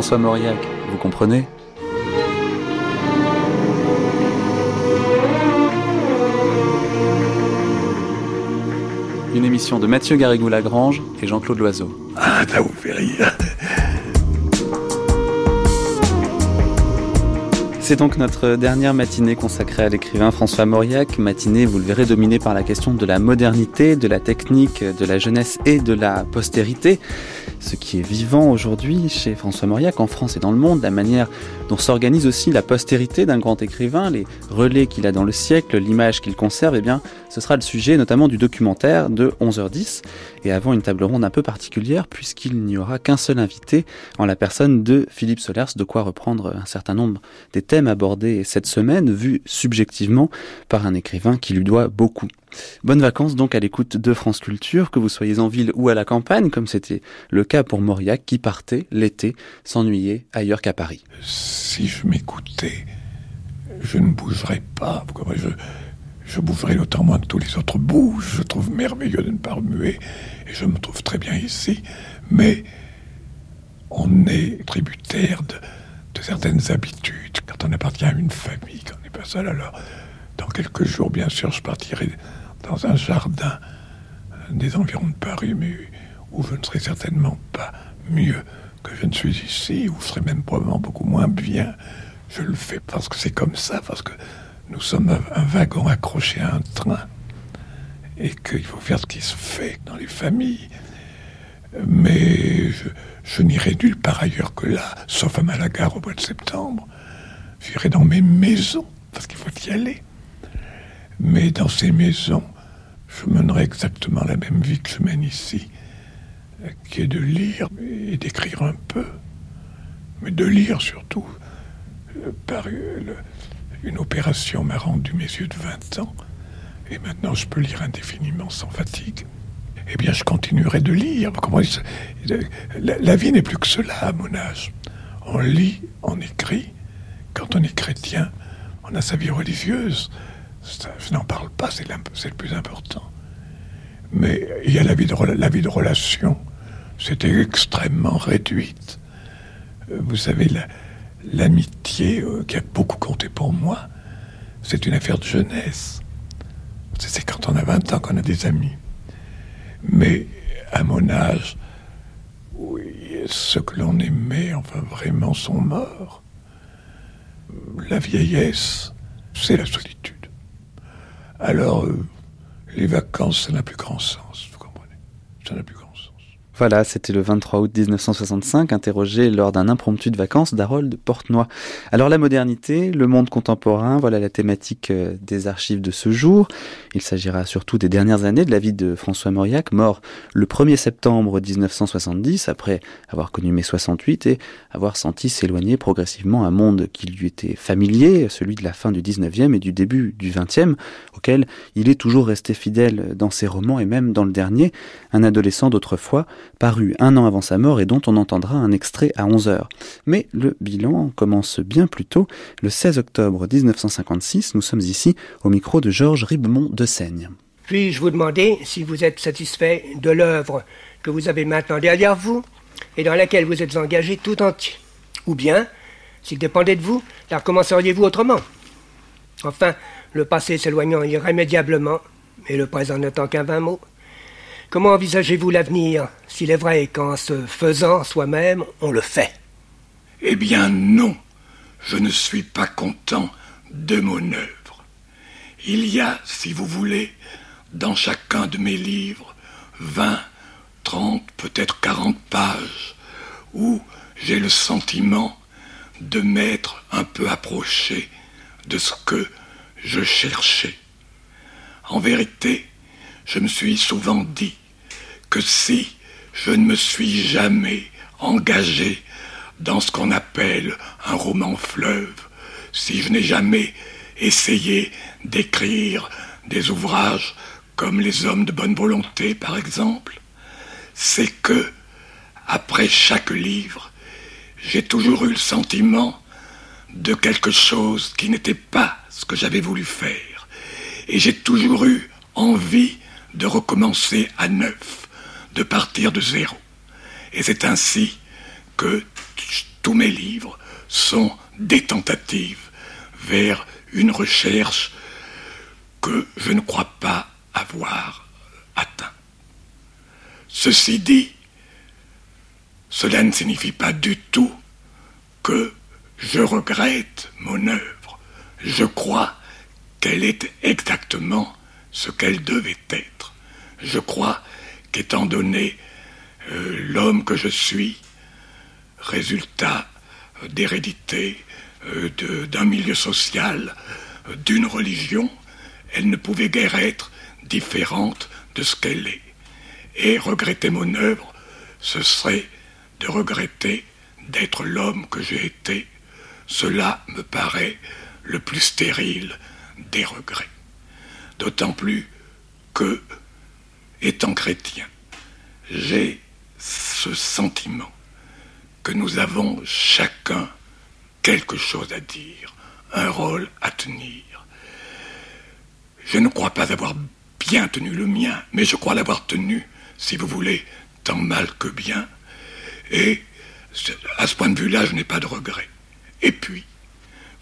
François Mauriac, vous comprenez? Une émission de Mathieu Garrigou-Lagrange et Jean-Claude Loiseau. Ah, là vous rire. C'est donc notre dernière matinée consacrée à l'écrivain François Mauriac, matinée, vous le verrez, dominée par la question de la modernité, de la technique, de la jeunesse et de la postérité qui est vivant aujourd'hui chez François Mauriac en France et dans le monde, la manière dont s'organise aussi la postérité d'un grand écrivain, les relais qu'il a dans le siècle, l'image qu'il conserve, eh bien, ce sera le sujet notamment du documentaire de 11h10 et avant une table ronde un peu particulière puisqu'il n'y aura qu'un seul invité en la personne de Philippe Solers, de quoi reprendre un certain nombre des thèmes abordés cette semaine, vus subjectivement par un écrivain qui lui doit beaucoup. Bonnes vacances donc à l'écoute de France Culture, que vous soyez en ville ou à la campagne, comme c'était le cas pour Mauriac qui partait l'été s'ennuyer ailleurs qu'à Paris. Si je m'écoutais, je ne bougerais pas. Je, je bougerais autant moins que tous les autres bougent. Je trouve merveilleux de ne pas remuer et je me trouve très bien ici. Mais on est tributaire de, de certaines habitudes quand on appartient à une famille, quand on n'est pas seul. Alors, dans quelques jours, bien sûr, je partirai dans un jardin des environs de Paris, mais où je ne serai certainement pas mieux que je ne suis ici, où je serai même probablement beaucoup moins bien. Je le fais parce que c'est comme ça, parce que nous sommes un, wagon accroché à un train et qu'il faut faire ce qui se fait dans les familles. Mais je, n'irai nulle part ailleurs que là, sauf à Malaga au mois de septembre. J'irai dans mes maisons, parce qu'il faut y aller. Mais dans ces maisons, je mènerai exactement la même vie que je mène ici, qui est de lire et d'écrire un peu, mais de lire surtout. Par une opération m'a rendu mes yeux de 20 ans, et maintenant je peux lire indéfiniment sans fatigue. Eh bien, je continuerai de lire. Comment la, la vie n'est plus que cela à mon âge. On lit, on écrit. Quand on est chrétien, on a sa vie religieuse je n'en parle pas, c'est le plus important. Mais il y a la vie de, relation, c'était extrêmement réduite. Euh, vous savez, l'amitié euh, qui a beaucoup compté pour moi, c'est une affaire de jeunesse. C'est quand on a 20 ans qu'on a des amis. Mais à mon âge, oui, ceux que l'on aimait, enfin vraiment, sont morts. La vieillesse, c'est la solitude. Alors, euh, les vacances, ça n'a plus grand sens, vous comprenez? Ça n'a plus grand voilà, c'était le 23 août 1965, interrogé lors d'un impromptu de vacances d'Harold Portnoy. Alors la modernité, le monde contemporain, voilà la thématique euh, des archives de ce jour. Il s'agira surtout des dernières années de la vie de François Mauriac, mort le 1er septembre 1970, après avoir connu mai 68 et avoir senti s'éloigner progressivement un monde qui lui était familier, celui de la fin du 19e et du début du 20e, auquel il est toujours resté fidèle dans ses romans et même dans le dernier, un adolescent d'autrefois, paru un an avant sa mort et dont on entendra un extrait à 11 heures. Mais le bilan commence bien plus tôt. Le 16 octobre 1956, nous sommes ici au micro de Georges Ribemont de Seigne. Puis-je vous demander si vous êtes satisfait de l'œuvre que vous avez maintenant derrière vous et dans laquelle vous êtes engagé tout entier? Ou bien, s'il dépendait de vous, la recommenceriez-vous autrement? Enfin, le passé s'éloignant irrémédiablement, et le présent n'étant qu'un vain mot, Comment envisagez-vous l'avenir, s'il est vrai qu'en se faisant soi-même, on le fait Eh bien non, je ne suis pas content de mon œuvre. Il y a, si vous voulez, dans chacun de mes livres, vingt, trente, peut-être quarante pages, où j'ai le sentiment de m'être un peu approché de ce que je cherchais. En vérité, je me suis souvent dit que si je ne me suis jamais engagé dans ce qu'on appelle un roman fleuve, si je n'ai jamais essayé d'écrire des ouvrages comme Les hommes de bonne volonté, par exemple, c'est que, après chaque livre, j'ai toujours eu le sentiment de quelque chose qui n'était pas ce que j'avais voulu faire. Et j'ai toujours eu envie de recommencer à neuf de partir de zéro. Et c'est ainsi que tous mes livres sont des tentatives vers une recherche que je ne crois pas avoir atteint. Ceci dit, cela ne signifie pas du tout que je regrette mon œuvre. Je crois qu'elle est exactement ce qu'elle devait être. Je crois qu'étant donné euh, l'homme que je suis, résultat d'hérédité, euh, d'un milieu social, euh, d'une religion, elle ne pouvait guère être différente de ce qu'elle est. Et regretter mon œuvre, ce serait de regretter d'être l'homme que j'ai été. Cela me paraît le plus stérile des regrets. D'autant plus que, étant chrétien, j'ai ce sentiment que nous avons chacun quelque chose à dire, un rôle à tenir. Je ne crois pas avoir bien tenu le mien, mais je crois l'avoir tenu, si vous voulez, tant mal que bien. Et à ce point de vue-là, je n'ai pas de regret. Et puis,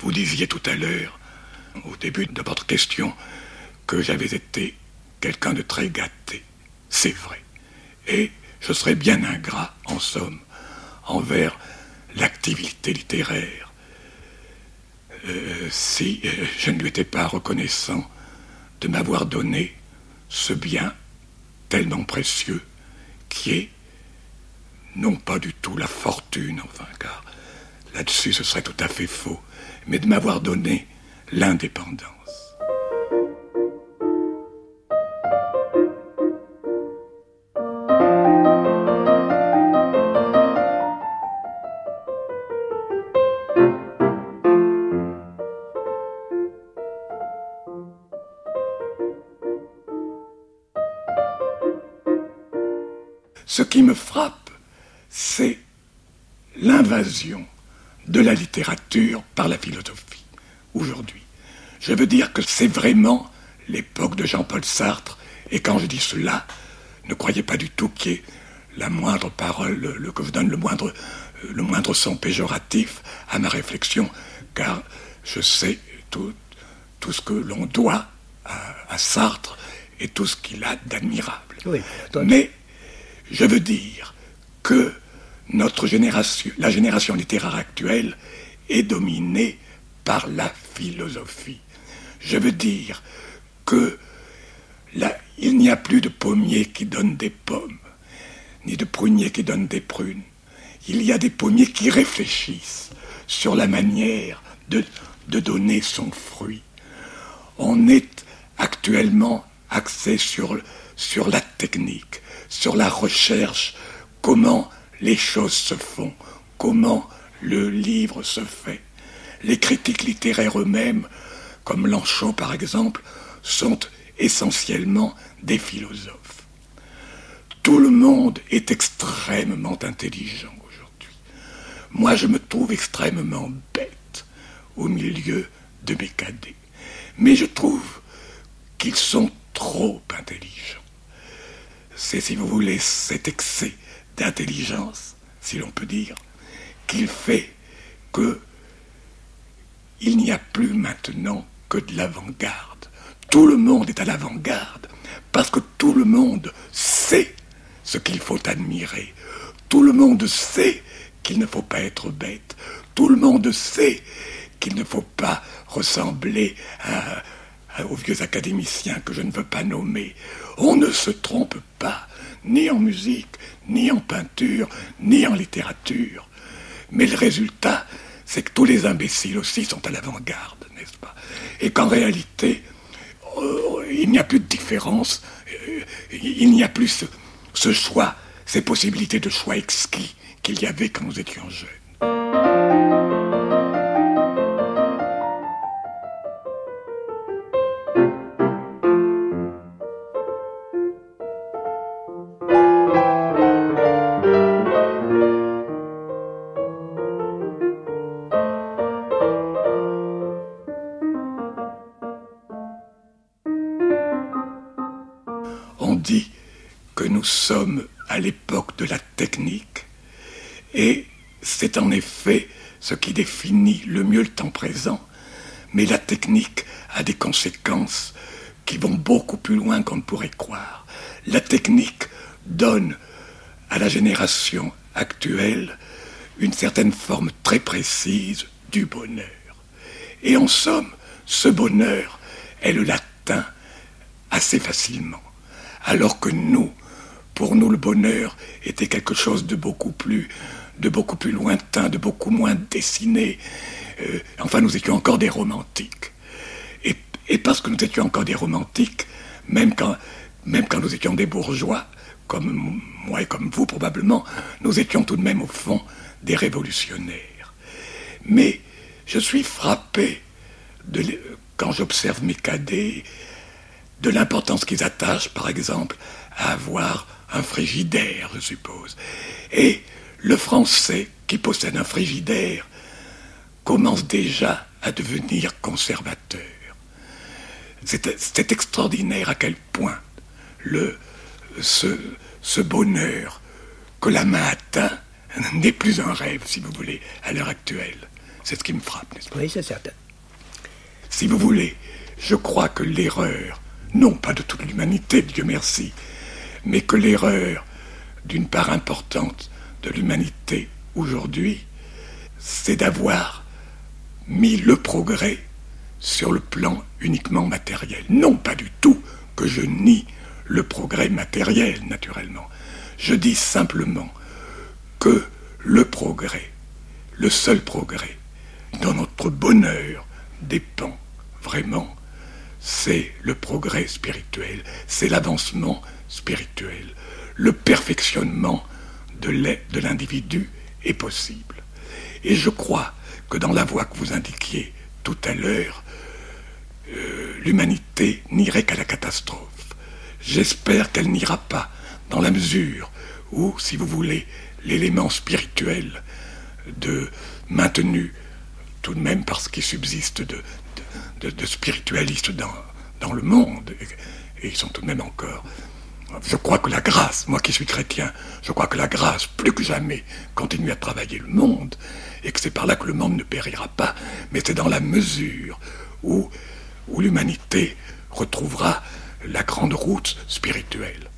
vous disiez tout à l'heure, au début de votre question, que j'avais été quelqu'un de très gâté. C'est vrai. Et je serais bien ingrat, en somme, envers l'activité littéraire, euh, si euh, je ne lui étais pas reconnaissant de m'avoir donné ce bien tellement précieux qui est non pas du tout la fortune, enfin, car là-dessus ce serait tout à fait faux, mais de m'avoir donné l'indépendance. Qui me frappe, c'est l'invasion de la littérature par la philosophie aujourd'hui. Je veux dire que c'est vraiment l'époque de Jean-Paul Sartre, et quand je dis cela, ne croyez pas du tout qu'il y ait la moindre parole, le, que je donne le moindre, euh, le moindre son péjoratif à ma réflexion, car je sais tout, tout ce que l'on doit à, Sartre et tout ce qu'il a d'admirable. Mais je veux dire que notre génération, la génération littéraire actuelle, est dominée par la philosophie. Je veux dire que il n'y a plus de pommiers qui donnent des pommes, ni de pruniers qui donnent des prunes. Il y a des pommiers qui réfléchissent sur la manière de, donner son fruit. On est actuellement axé sur la technique, sur la recherche, comment les choses se font, comment le livre se fait. Les critiques littéraires eux-mêmes, comme Lanchot par exemple, sont essentiellement des philosophes. Tout le monde est extrêmement intelligent aujourd'hui. Moi, je me trouve extrêmement bête au milieu de mes cadets. Mais je trouve qu'ils sont trop intelligents c'est, si vous voulez, cet excès d'intelligence, si l'on peut dire, qu'il fait que il n'y a plus maintenant que de l'avant-garde. Tout le monde est à l'avant-garde parce que tout le monde sait ce qu'il faut admirer. Tout le monde sait qu'il ne faut pas être bête. Tout le monde sait qu'il ne faut pas ressembler aux vieux académiciens que je ne veux pas nommer. On ne se trompe pas, ni en musique, ni en peinture, ni en littérature. Mais le résultat, c'est que tous les imbéciles aussi sont à l'avant-garde, n'est-ce pas? Et qu'en réalité, euh, il n'y a plus de différence, euh, il n'y a plus ce choix, ces possibilités de choix exquis qu'il y avait quand nous étions jeunes. Sommes à l'époque de la technique et c'est en effet ce qui définit le mieux le temps présent, mais la technique a des conséquences qui vont beaucoup plus loin qu'on ne pourrait croire. La technique donne à la génération actuelle une certaine forme très précise du bonheur. Et en somme, ce bonheur, elle l'atteint assez facilement. Alors que nous, pour nous, le bonheur était quelque chose de beaucoup plus, de beaucoup plus lointain, de beaucoup moins dessiné. Euh, enfin, nous étions encore des romantiques. Et, et, parce que nous étions encore des romantiques, même quand, même quand nous étions des bourgeois, comme moi et comme vous probablement, nous étions tout de même au fond des révolutionnaires. Mais je suis frappé de, quand j'observe mes cadets de l'importance qu'ils attachent, par exemple, à avoir un frigidaire, je suppose. Et le Français qui possède un frigidaire commence déjà à devenir conservateur. C'est extraordinaire à quel point le, ce, ce bonheur que la main atteint n'est plus un rêve, si vous voulez, à l'heure actuelle. C'est ce qui me frappe, n'est-ce pas? Oui, c'est certain. Si vous voulez, je crois que l'erreur, non pas de toute l'humanité, Dieu merci, mais que l'erreur d'une part importante de l'humanité aujourd'hui, c'est d'avoir mis le progrès sur le plan uniquement matériel. Non pas du tout que je nie le progrès matériel, naturellement. Je dis simplement que le progrès, le seul progrès, dans notre bonheur dépend vraiment, c'est le progrès spirituel, c'est l'avancement spirituel, le perfectionnement de l'individu est possible. Et je crois que dans la voie que vous indiquiez tout à l'heure, euh, l'humanité n'irait qu'à la catastrophe. J'espère qu'elle n'ira pas dans la mesure où, si vous voulez, l'élément spirituel de maintenu tout de même parce qu'il subsiste de, spiritualistes dans, le monde, et, ils sont tout de même encore. Je crois que la grâce, moi qui suis chrétien, je crois que la grâce, plus que jamais, continue à travailler le monde, et que c'est par là que le monde ne périra pas, mais c'est dans la mesure où, où l'humanité retrouvera la grande route spirituelle.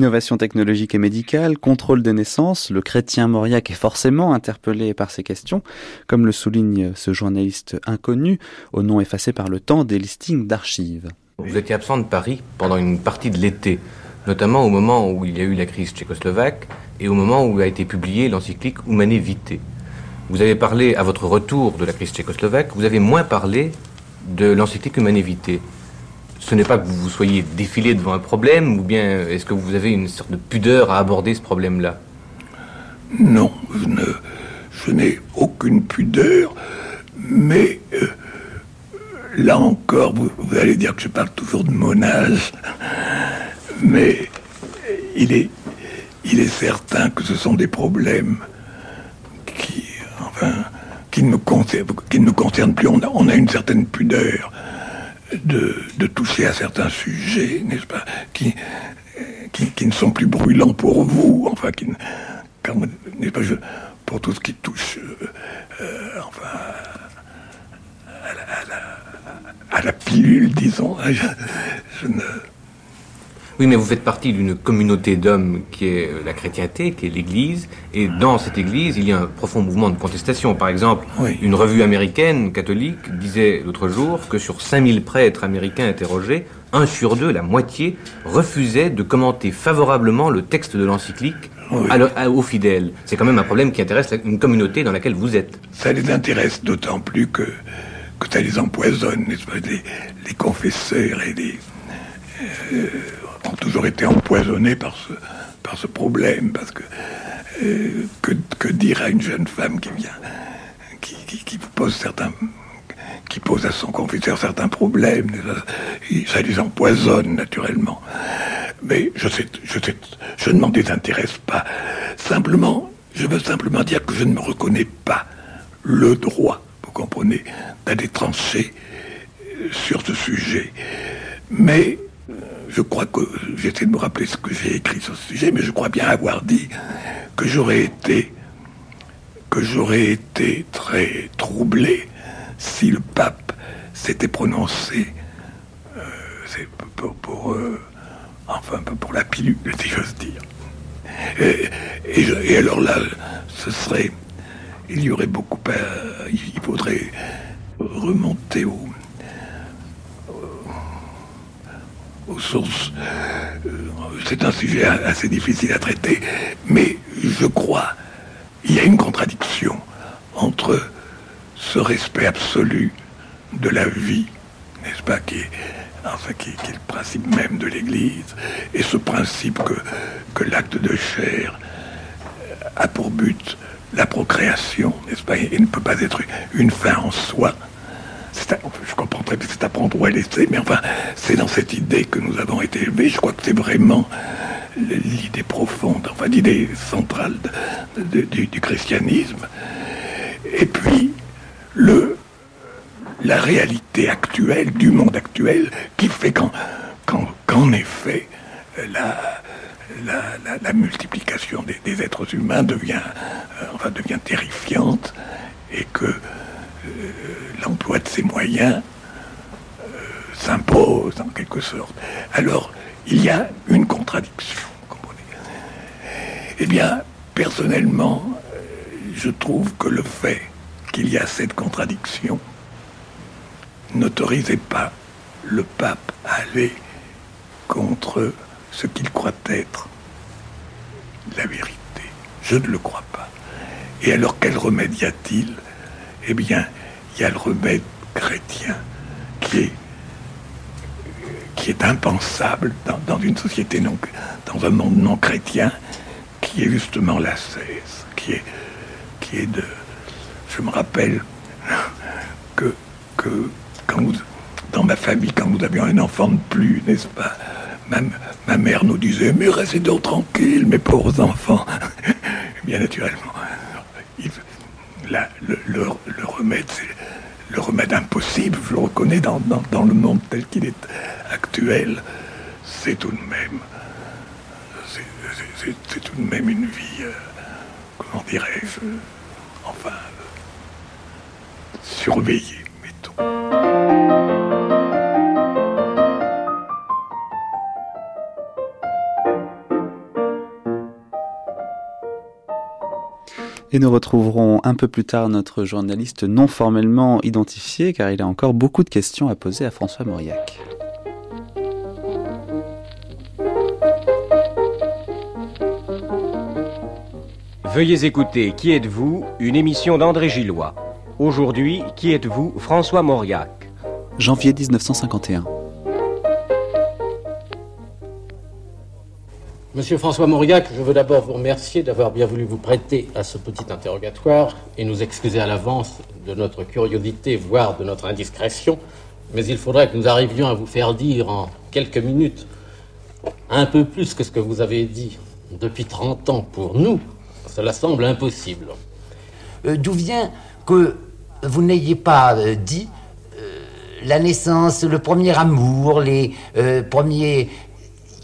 Innovation technologique et médicale, contrôle des naissances, le chrétien Mauriac est forcément interpellé par ces questions, comme le souligne ce journaliste inconnu, au nom effacé par le temps des listings d'archives. Vous étiez absent de Paris pendant une partie de l'été, notamment au moment où il y a eu la crise tchécoslovaque et au moment où a été publiée l'encyclique Humane. Vous avez parlé à votre retour de la crise tchécoslovaque, vous avez moins parlé de l'encyclique Humane Vitae ce n'est pas que vous vous soyez défilé devant un problème, ou bien est-ce que vous avez une sorte de pudeur à aborder ce problème-là? Non, je n'ai aucune pudeur, mais euh, là encore, vous, allez dire que je parle toujours de mon âge, mais il est, certain que ce sont des problèmes qui, enfin, qui ne me concernent, plus. On a une certaine pudeur de, toucher à certains sujets, n'est-ce pas, qui, qui, ne sont plus brûlants pour vous, enfin, qui, n'est pas, pour tout ce qui touche, euh, euh, enfin, à la, pilule, disons. je ne, oui, mais vous faites partie d'une communauté d'hommes qui est euh, la chrétienté, qui est l'Église, et dans cette Église, il y a un profond mouvement de contestation. Par exemple, une revue américaine catholique disait l'autre jour que sur 5000 prêtres américains interrogés, un sur deux, la moitié, refusait de commenter favorablement le texte de l'encyclique aux fidèles. C'est quand même un problème qui intéresse une communauté dans laquelle vous êtes. Ça les intéresse d'autant plus que, que ça les empoisonne, n'est-ce pas, les, confesseurs et les... Euh, ont toujours été empoisonnés par ce, par ce problème, parce que, euh, que, que dire à une jeune femme qui vient, qui, qui, pose certains, qui pose à son confesseur certains problèmes, ça, les empoisonne naturellement. Mais je sais, je sais, je ne m'en désintéresse pas. Simplement, je veux simplement dire que je ne me reconnais pas le droit, vous comprenez, d'aller trancher sur ce sujet. Mais je crois que j'essaie de me rappeler ce que j'ai écrit sur ce sujet, mais je crois bien avoir dit que j'aurais été que j'aurais été très troublé si le pape s'était prononcé euh, pour, pour euh, pour la pilule, si j'ose dire. Et, et, alors là, ce serait, il y aurait beaucoup à, il faudrait remonter au, Euh, c'est un sujet assez difficile à traiter, mais je crois il y a une contradiction entre ce respect absolu de la vie, n'est-ce pas, qui est, enfin, qui, est le principe même de l'Église, et ce principe que, que l'acte de chair a pour but la procréation, n'est-ce pas, et ne peut pas être une fin en soi. Je comprends très bien, c'est à prendre ou à laisser, mais enfin, c'est dans cette idée que nous avons été élevés. Je crois que c'est vraiment l'idée profonde, enfin l'idée centrale du, christianisme. Et puis, le, la réalité actuelle, du monde actuel, qui fait qu'en effet, la, la, multiplication des, êtres humains devient, euh, devient terrifiante et que euh, l'emploi de ces moyens euh, s'impose en quelque sorte. Alors, il y a une contradiction. Eh bien, personnellement, je trouve que le fait qu'il y a cette contradiction n'autorisait pas le pape à aller contre ce qu'il croit être la vérité. Je ne le crois pas. Et alors quel remède y a-t-il? Eh bien, il y a le remède chrétien qui est qui est impensable dans, une société non, dans un monde non chrétien, qui est justement la cesse, qui est, qui est de. Je me rappelle que, que quand dans ma famille, quand nous avions un enfant de plus, n'est-ce pas, ma, ma, mère nous disait Mais restez donc tranquilles, mes pauvres enfants. Bien naturellement, le, le, remède, c'est le remède impossible, je le reconnais dans, le monde tel qu'il est actuel, c'est tout de même, c'est tout de même une vie, euh, comment dirais-je, enfin, surveillée, mettons. Et nous retrouverons un peu plus tard notre journaliste non formellement identifié car il a encore beaucoup de questions à poser à François Mauriac. Veuillez écouter Qui êtes-vous une émission d'André Gillois. Aujourd'hui, Qui êtes-vous François Mauriac? Janvier 1951. Monsieur François Mauriac, je veux d'abord vous remercier d'avoir bien voulu vous prêter à ce petit interrogatoire et nous excuser à l'avance de notre curiosité, voire de notre indiscrétion. Mais il faudrait que nous arrivions à vous faire dire en quelques minutes un peu plus que ce que vous avez dit depuis 30 ans pour nous cela semble impossible. Euh, d'où vient que vous n'ayez pas euh, dit euh, la naissance, le premier amour, les premières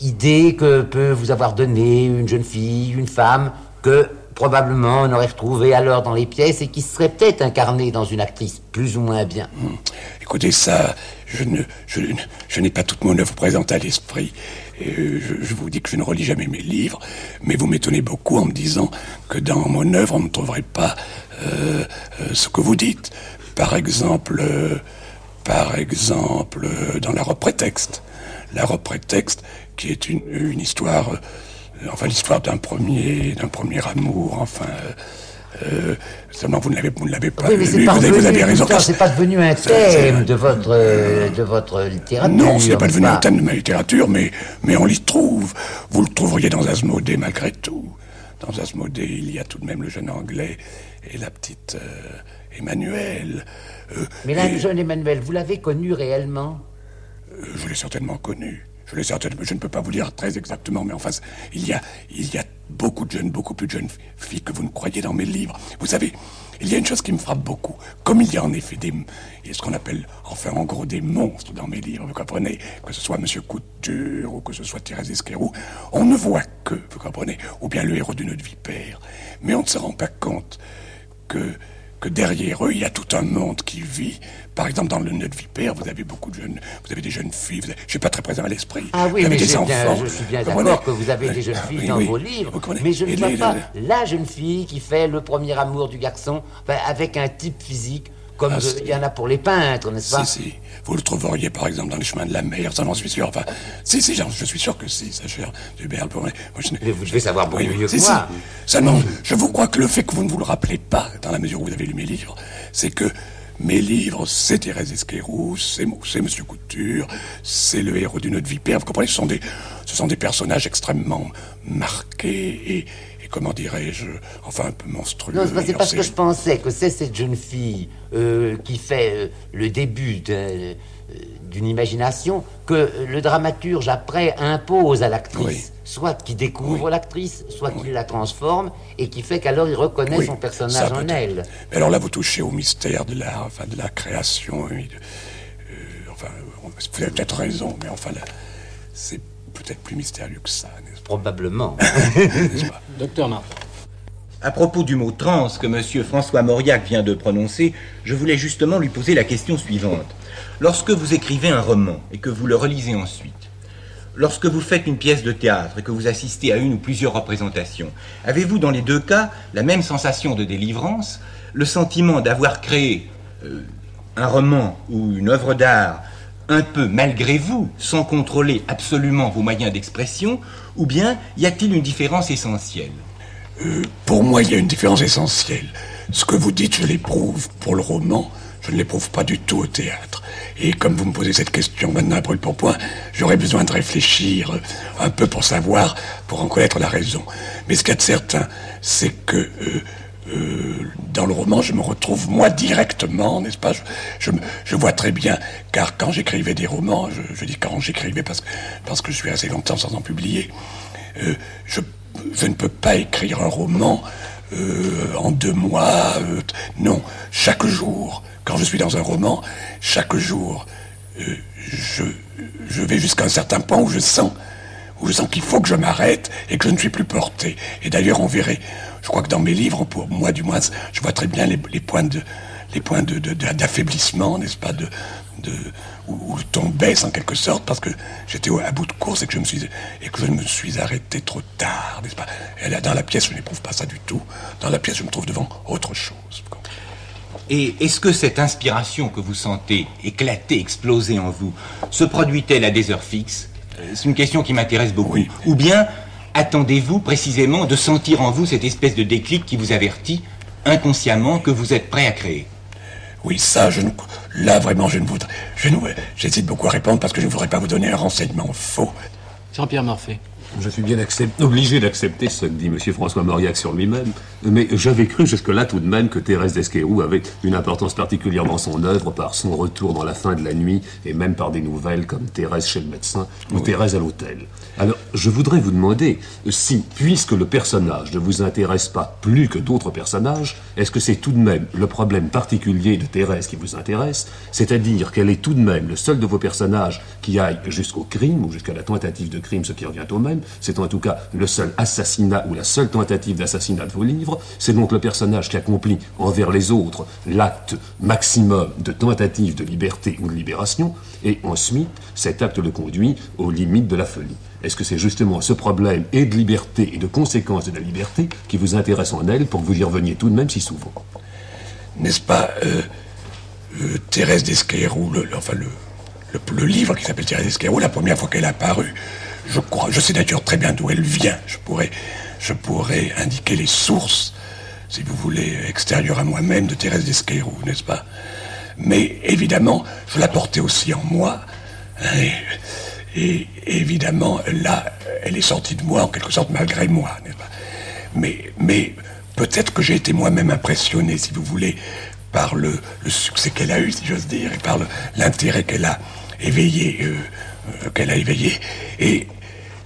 idées que peut vous avoir donné une jeune fille, une femme, que probablement on aurait retrouvé alors dans les pièces et qui serait peut-être incarné dans une actrice plus ou moins bien. Hmm. Écoutez, ça, je ne, je n'ai pas toute mon œuvre présente à l'esprit. Euh, je, vous dis que je ne relis jamais mes livres, mais vous m'étonnez beaucoup en me disant que dans mon œuvre, on ne trouverait pas euh, euh, ce que vous dites. Par exemple, par exemple, dans la robe prétexte. La robe prétexte, qui est une, une histoire, enfin l'histoire d'un premier, d'un premier amour, enfin euh, seulement vous ne l'avez, vous ne l'avez pas. Oui, mais c'est pas, vous C'est pas devenu un thème de votre, de votre littérature. Non, c'est pas devenu un thème de ma littérature, mais, mais on l'y trouve. Vous le trouveriez dans Asmodée malgré tout. Dans Asmodée, il y a tout de même le jeune anglais et la petite euh, Emmanuel. Euh, mais là, le jeune Emmanuel, vous l'avez connu réellement? Je l'ai certainement connu. Je je ne peux pas vous dire très exactement, mais en face, il y a, il y a beaucoup de jeunes, beaucoup plus de jeunes filles que vous ne croyez dans mes livres. Vous savez, il y a une chose qui me frappe beaucoup. Comme il y a en effet des, ce qu'on appelle, enfin en gros, des monstres dans mes livres, vous comprenez, que ce soit Monsieur Couture ou que ce soit Thérèse Esquerou, on ne voit que, vous comprenez, ou bien le héros d'une vipère. Mais on ne se rend pas compte que que derrière eux, il y a tout un monde qui vit. Par exemple, dans le nœud de vipère, vous avez beaucoup de jeunes, vous avez des jeunes filles, je ne suis pas très présent à l'esprit. Ah oui, vous mais avez des enfants. je suis bien d'accord que vous avez des jeunes filles oui, dans oui, vos livres, mais je ne vois pas la jeune fille qui fait le premier amour du garçon enfin, avec un type physique comme Ah, il y en a pour les peintres, n'est-ce pas Si, si. Vous le trouveriez, par exemple, dans les chemins de la mer, ça, j'en suis sûr. Enfin, si, si, je suis sûr que si, ça, cher Hubert. Moi, je Mais vous devez savoir beaucoup Oui, mieux si, que si. moi. Seulement, je vous crois que le fait que vous ne vous le rappelez pas, dans la mesure où vous avez lu mes livres, c'est que mes livres, c'est Thérèse Esquerou, c'est Monsieur Couture, c'est le héros d'une autre vipère. Vous comprenez, ce sont des, ce sont des personnages extrêmement marqués et, et comment dirais-je, enfin un peu monstrueux. Non, c'est parce que je pensais que c'est cette jeune fille euh, qui fait euh, le début euh, d'une imagination que le dramaturge après impose à l'actrice. Oui. Soit qui découvre l'actrice, soit qui la transforme et qui fait qu'alors il reconnaît Oui, son personnage en elle. Mais alors là, vous touchez au mystère de la, enfin, de la création. et de- euh, enfin, vous avez peut-être raison, mais enfin, c'est peut-être plus mystérieux que ça, Probablement. Docteur Martin. À propos du mot trans que M. François Mauriac vient de prononcer, je voulais justement lui poser la question suivante. Lorsque vous écrivez un roman et que vous le relisez ensuite, lorsque vous faites une pièce de théâtre et que vous assistez à une ou plusieurs représentations, avez-vous dans les deux cas la même sensation de délivrance, le sentiment d'avoir créé euh, un roman ou une œuvre d'art un peu malgré vous, sans contrôler absolument vos moyens d'expression, ou bien y a-t-il une différence essentielle Pour moi, il y a une différence essentielle. Ce que vous dites, je l'éprouve pour le roman, je ne l'éprouve pas du tout au théâtre. Et comme vous me posez cette question maintenant à brûle pour point, j'aurais besoin de réfléchir euh, un peu pour savoir, pour en connaître la raison. Mais ce qu'il y a de certain, c'est que euh, euh, dans le roman, je me retrouve moi directement, n'est-ce pas? Je, vois très bien, car quand j'écrivais des romans, je, dis quand j'écrivais parce, que- je suis assez longtemps sans en publier, euh, je, ne peux pas écrire un roman euh, en deux mois. non, chaque jour, quand je suis dans un roman, chaque jour, je vais jusqu'à un certain point où je sens, je sens qu'il faut que je m'arrête et que je ne suis plus porté. Et d'ailleurs, on verrait, je crois que dans mes livres, pour moi du moins, je vois très bien les, points de d'affaiblissement, n'est-ce pas, où, le ton baisse en quelque sorte parce que j'étais à bout de course et que je me suis et que je me suis arrêté trop tard, n'est-ce pas Et là, dans la pièce, je n'éprouve pas ça du tout. Dans la pièce, je me trouve devant autre chose. vous Et est-ce que cette inspiration que vous sentez éclater, exploser en vous, se produit-elle à des heures fixes? C'est une question qui m'intéresse beaucoup. Oui. Ou bien attendez-vous précisément de sentir en vous cette espèce de déclic qui vous avertit inconsciemment que vous êtes prêt à créer? Oui, ça, je ne, là vraiment, je ne voudrais, je ne, j'hésite beaucoup à répondre parce que je ne voudrais pas vous donner un renseignement faux. Jean-Pierre Morphée. Je suis bien obligé d'accepter ce que dit M. François Mauriac sur lui-même, mais j'avais cru jusque-là tout de même que Thérèse d'Esquerou avait une importance particulière dans son œuvre par son retour dans la fin de la nuit et même par des nouvelles comme Thérèse chez le médecin ou Thérèse à l'hôtel. Alors, je voudrais vous demander si, puisque le personnage ne vous intéresse pas plus que d'autres personnages, est-ce que c'est tout de même le problème particulier de Thérèse qui vous intéresse, c'est-à-dire qu'elle est tout de même le seul de vos personnages qui aille jusqu'au crime ou jusqu'à la tentative de crime, ce qui revient au même, c'est en tout cas le seul assassinat ou la seule tentative d'assassinat de vos livres, c'est donc le personnage qui accomplit envers les autres l'acte maximum de tentative de liberté ou de libération, et ensuite cet acte le conduit aux limites de la folie. Est-ce que c'est justement ce problème et de liberté et de conséquences de la liberté qui vous intéresse en elle pour que vous y reveniez tout de même si souvent? N'est-ce pas, euh, euh, Thérèse d'Esquerou, le, enfin le, le, livre qui s'appelle Thérèse d'Esquerou, la première fois qu'elle est apparue, je sais d'ailleurs très bien d'où elle vient. Je pourrais, je pourrais indiquer les sources, si vous voulez, extérieures à moi-même de Thérèse d'Esquerou, n'est-ce pas? Mais évidemment, je la portais aussi en moi. hein, et, évidemment, là, elle est sortie de moi en quelque sorte malgré moi, n'est-ce pas? Mais, mais peut-être que j'ai été moi-même impressionné, si vous voulez, par le, succès qu'elle a eu, si j'ose dire, et par l'intérêt qu'elle a éveillé, euh, euh, qu'elle a éveillé. Et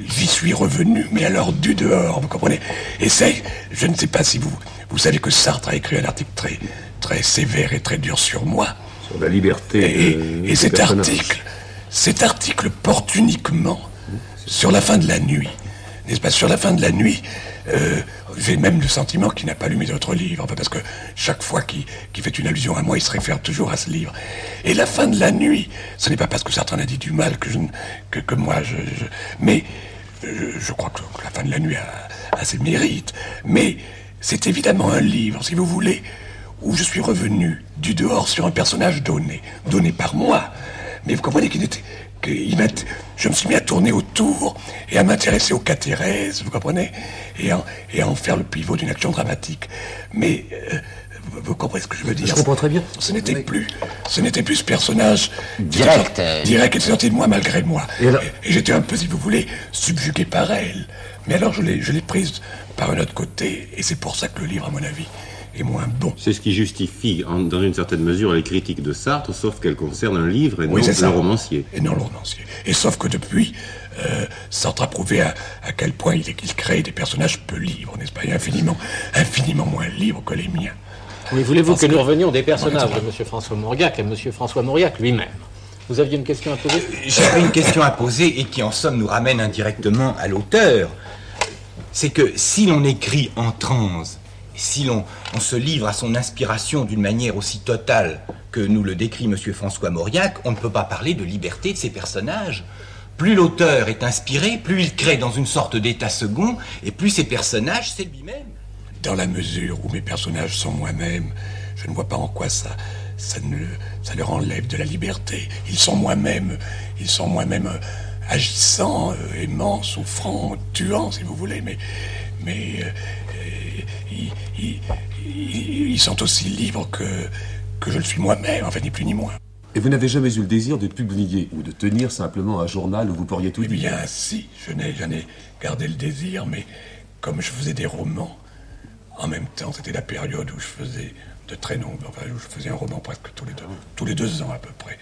j'y suis revenu, mais alors du dehors, vous comprenez Et c'est, je ne sais pas si vous, vous savez que Sartre a écrit un article très, très sévère et très dur sur moi. Sur la liberté. Et, et cet article, cet article porte uniquement sur la fin de la nuit. N'est-ce pas? Sur la fin de la nuit, euh, j'ai même le sentiment qu'il n'a pas lu mes autres livres, parce que chaque fois qu'il fait une allusion à moi, il se réfère toujours à ce livre. Et la fin de la nuit, ce n'est pas parce que certains a dit du mal que, je, que, que moi, je, mais je, crois que, la fin de la nuit a, ses mérites. Mais c'est évidemment un livre, si vous voulez, où je suis revenu du dehors sur un personnage donné, donné par moi. Mais vous comprenez qu'il était, je me suis mis à tourner autour et à m'intéresser au cas Thérèse, vous comprenez et, à en faire le pivot d'une action dramatique. Mais euh, vous, comprenez ce que je veux dire Je comprends très bien. Ce n'était plus, ce n'était plus ce personnage direct, euh. direct qui était sorti de moi malgré moi. Et, et j'étais un peu, si vous voulez, subjugué par elle. Mais alors je l'ai, je l'ai prise par un autre côté, et c'est pour ça que le livre, à mon avis, est moins bon. C'est ce qui justifie, dans une certaine mesure, les critiques de Sartre, sauf qu'elles concernent un livre et non le romancier. Et non le romancier. Et sauf que depuis, euh, Sartre a prouvé à, quel point il, il crée des personnages peu libres, n'est-ce pas Et infiniment, infiniment moins libres que les miens. Mais voulez-vous que, nous revenions des personnages de M. François Mauriac à M. François Mauriac lui-même vous aviez une question à poser? J'avais une question à poser et qui en somme nous ramène indirectement à l'auteur. C'est que si l'on écrit en transe si l'on se livre à son inspiration d'une manière aussi totale que nous le décrit M. François Mauriac, on ne peut pas parler de liberté de ses personnages. Plus l'auteur est inspiré, plus il crée dans une sorte d'état second, et plus ses personnages, c'est lui-même. Dans la mesure où mes personnages sont moi-même, je ne vois pas en quoi ça, ça, ça leur enlève de la liberté. Ils sont moi-même, ils sont moi-même euh, agissants, euh, aimants, souffrants, tuants, si vous voulez, mais, mais euh, ils, sont aussi libres que, que je le suis moi-même, enfin ni plus ni moins. Et vous n'avez jamais eu le désir de publier ou de tenir simplement un journal où vous pourriez tout eh dire bien, si, je n'ai, jamais gardé le désir, mais comme je faisais des romans, en même temps, c'était la période où je faisais de très nombreux, enfin, où je faisais un roman presque tous les deux, tous les deux ans à peu près.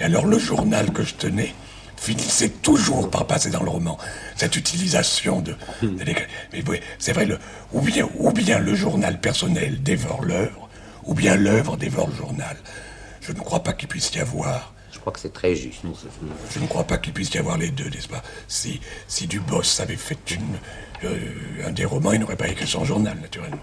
Et alors, le journal que je tenais, finissait toujours par passer dans le roman. Cette utilisation de... mais oui, c'est vrai, le, ou, bien, ou bien le journal personnel dévore l'œuvre, ou bien l'œuvre dévore le journal. Je ne crois pas qu'il puisse y avoir... Je crois que c'est très juste. Je ne crois pas qu'il puisse y avoir les deux, n'est-ce pas? Si, si Dubos avait fait euh, un des romans, il n'aurait pas écrit son journal, naturellement.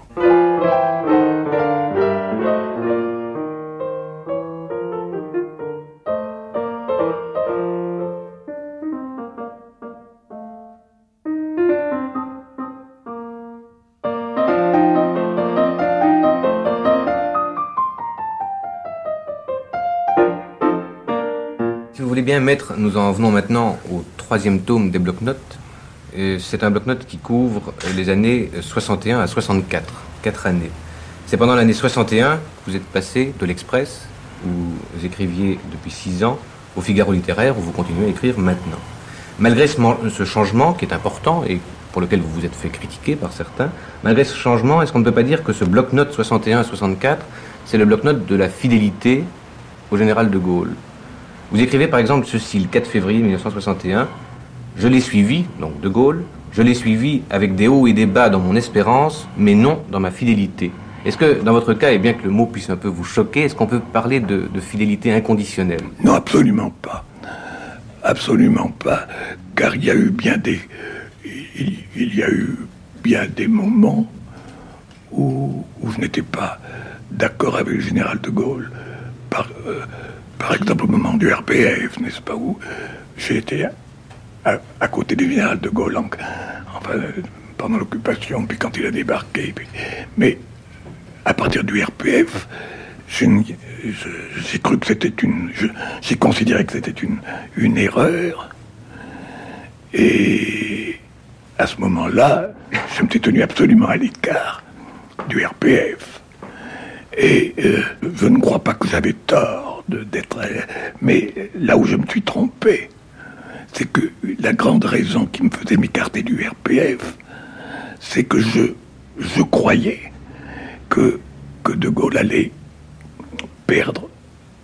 Maître, nous en venons maintenant au troisième tome des blocs-notes. C'est un bloc-notes qui couvre les années 61 à 64, quatre années. C'est pendant l'année 61 que vous êtes passé de l'Express, où vous écriviez depuis six ans, au Figaro littéraire, où vous continuez à écrire maintenant. Malgré ce changement qui est important et pour lequel vous vous êtes fait critiquer par certains, malgré ce changement, est-ce qu'on ne peut pas dire que ce bloc-notes 61 à 64, c'est le bloc-notes de la fidélité au général de Gaulle? Vous écrivez par exemple ceci le 4 février 1961. Je l'ai suivi, donc De Gaulle, je l'ai suivi avec des hauts et des bas dans mon espérance, mais non dans ma fidélité. Est-ce que dans votre cas, et bien que le mot puisse un peu vous choquer, est-ce qu'on peut parler de, fidélité inconditionnelle? Non, absolument pas. Absolument pas. Car il y a eu bien des. Il, y a eu bien des moments où, je n'étais pas d'accord avec le général de Gaulle. Euh, par exemple, au moment du RPF, n'est-ce pas, où j'ai été à, côté du général de Gaulle, enfin, pendant l'occupation, puis quand il a débarqué. mais à partir du RPF, j'ai cru que c'était une. J'ai considéré que c'était une, une erreur. Et à ce moment-là, je me suis tenu absolument à l'écart du RPF. Et euh, je ne crois pas que j'avais tort Mais là où je me suis trompé, c'est que la grande raison qui me faisait m'écarter du RPF, c'est que je, je croyais que, que De Gaulle allait perdre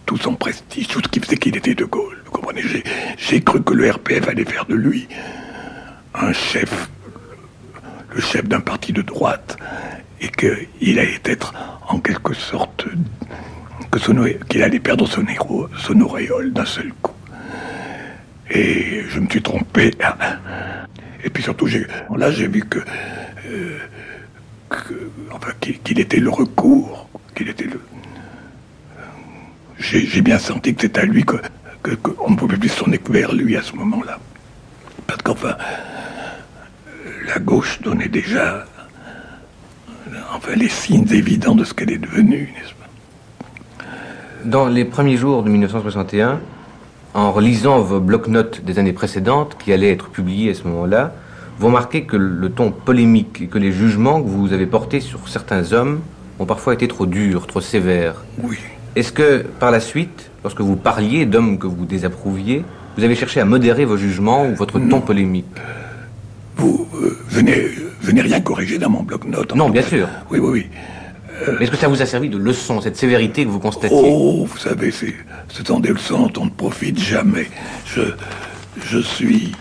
tout son prestige, tout ce qui faisait qu'il était De Gaulle. Vous comprenez J'ai cru que le RPF allait faire de lui un chef, le chef d'un parti de droite, et qu'il allait être en quelque sorte qu'il allait perdre son, héros, son auréole d'un seul coup. Et je me suis trompé. Et puis surtout, là, j'ai vu que, euh, qu'il était le recours, qu'il était le. J'ai bien senti que c'était à lui que qu'on ne pouvait plus se tourner vers lui à ce moment-là. Parce qu'enfin, la gauche donnait déjà enfin, les signes évidents de ce qu'elle est devenue, n'est-ce pas? Dans les premiers jours de 1961, en relisant vos bloc-notes des années précédentes, qui allaient être publiés à ce moment-là, vous remarquez que le ton polémique et que les jugements que vous avez portés sur certains hommes ont parfois été trop durs, trop sévères. Oui. Est-ce que, par la suite, lorsque vous parliez d'hommes que vous désapprouviez, vous avez cherché à modérer vos jugements ou votre ton polémique? Vous euh, venez, venez rien corriger dans mon bloc-notes. Non, bien sûr. Oui, oui, oui. Est-ce que ça vous a servi de leçon, cette sévérité que vous constatez Oh, vous savez, c'est, ce sont des leçons on ne profite jamais. Je, je suis...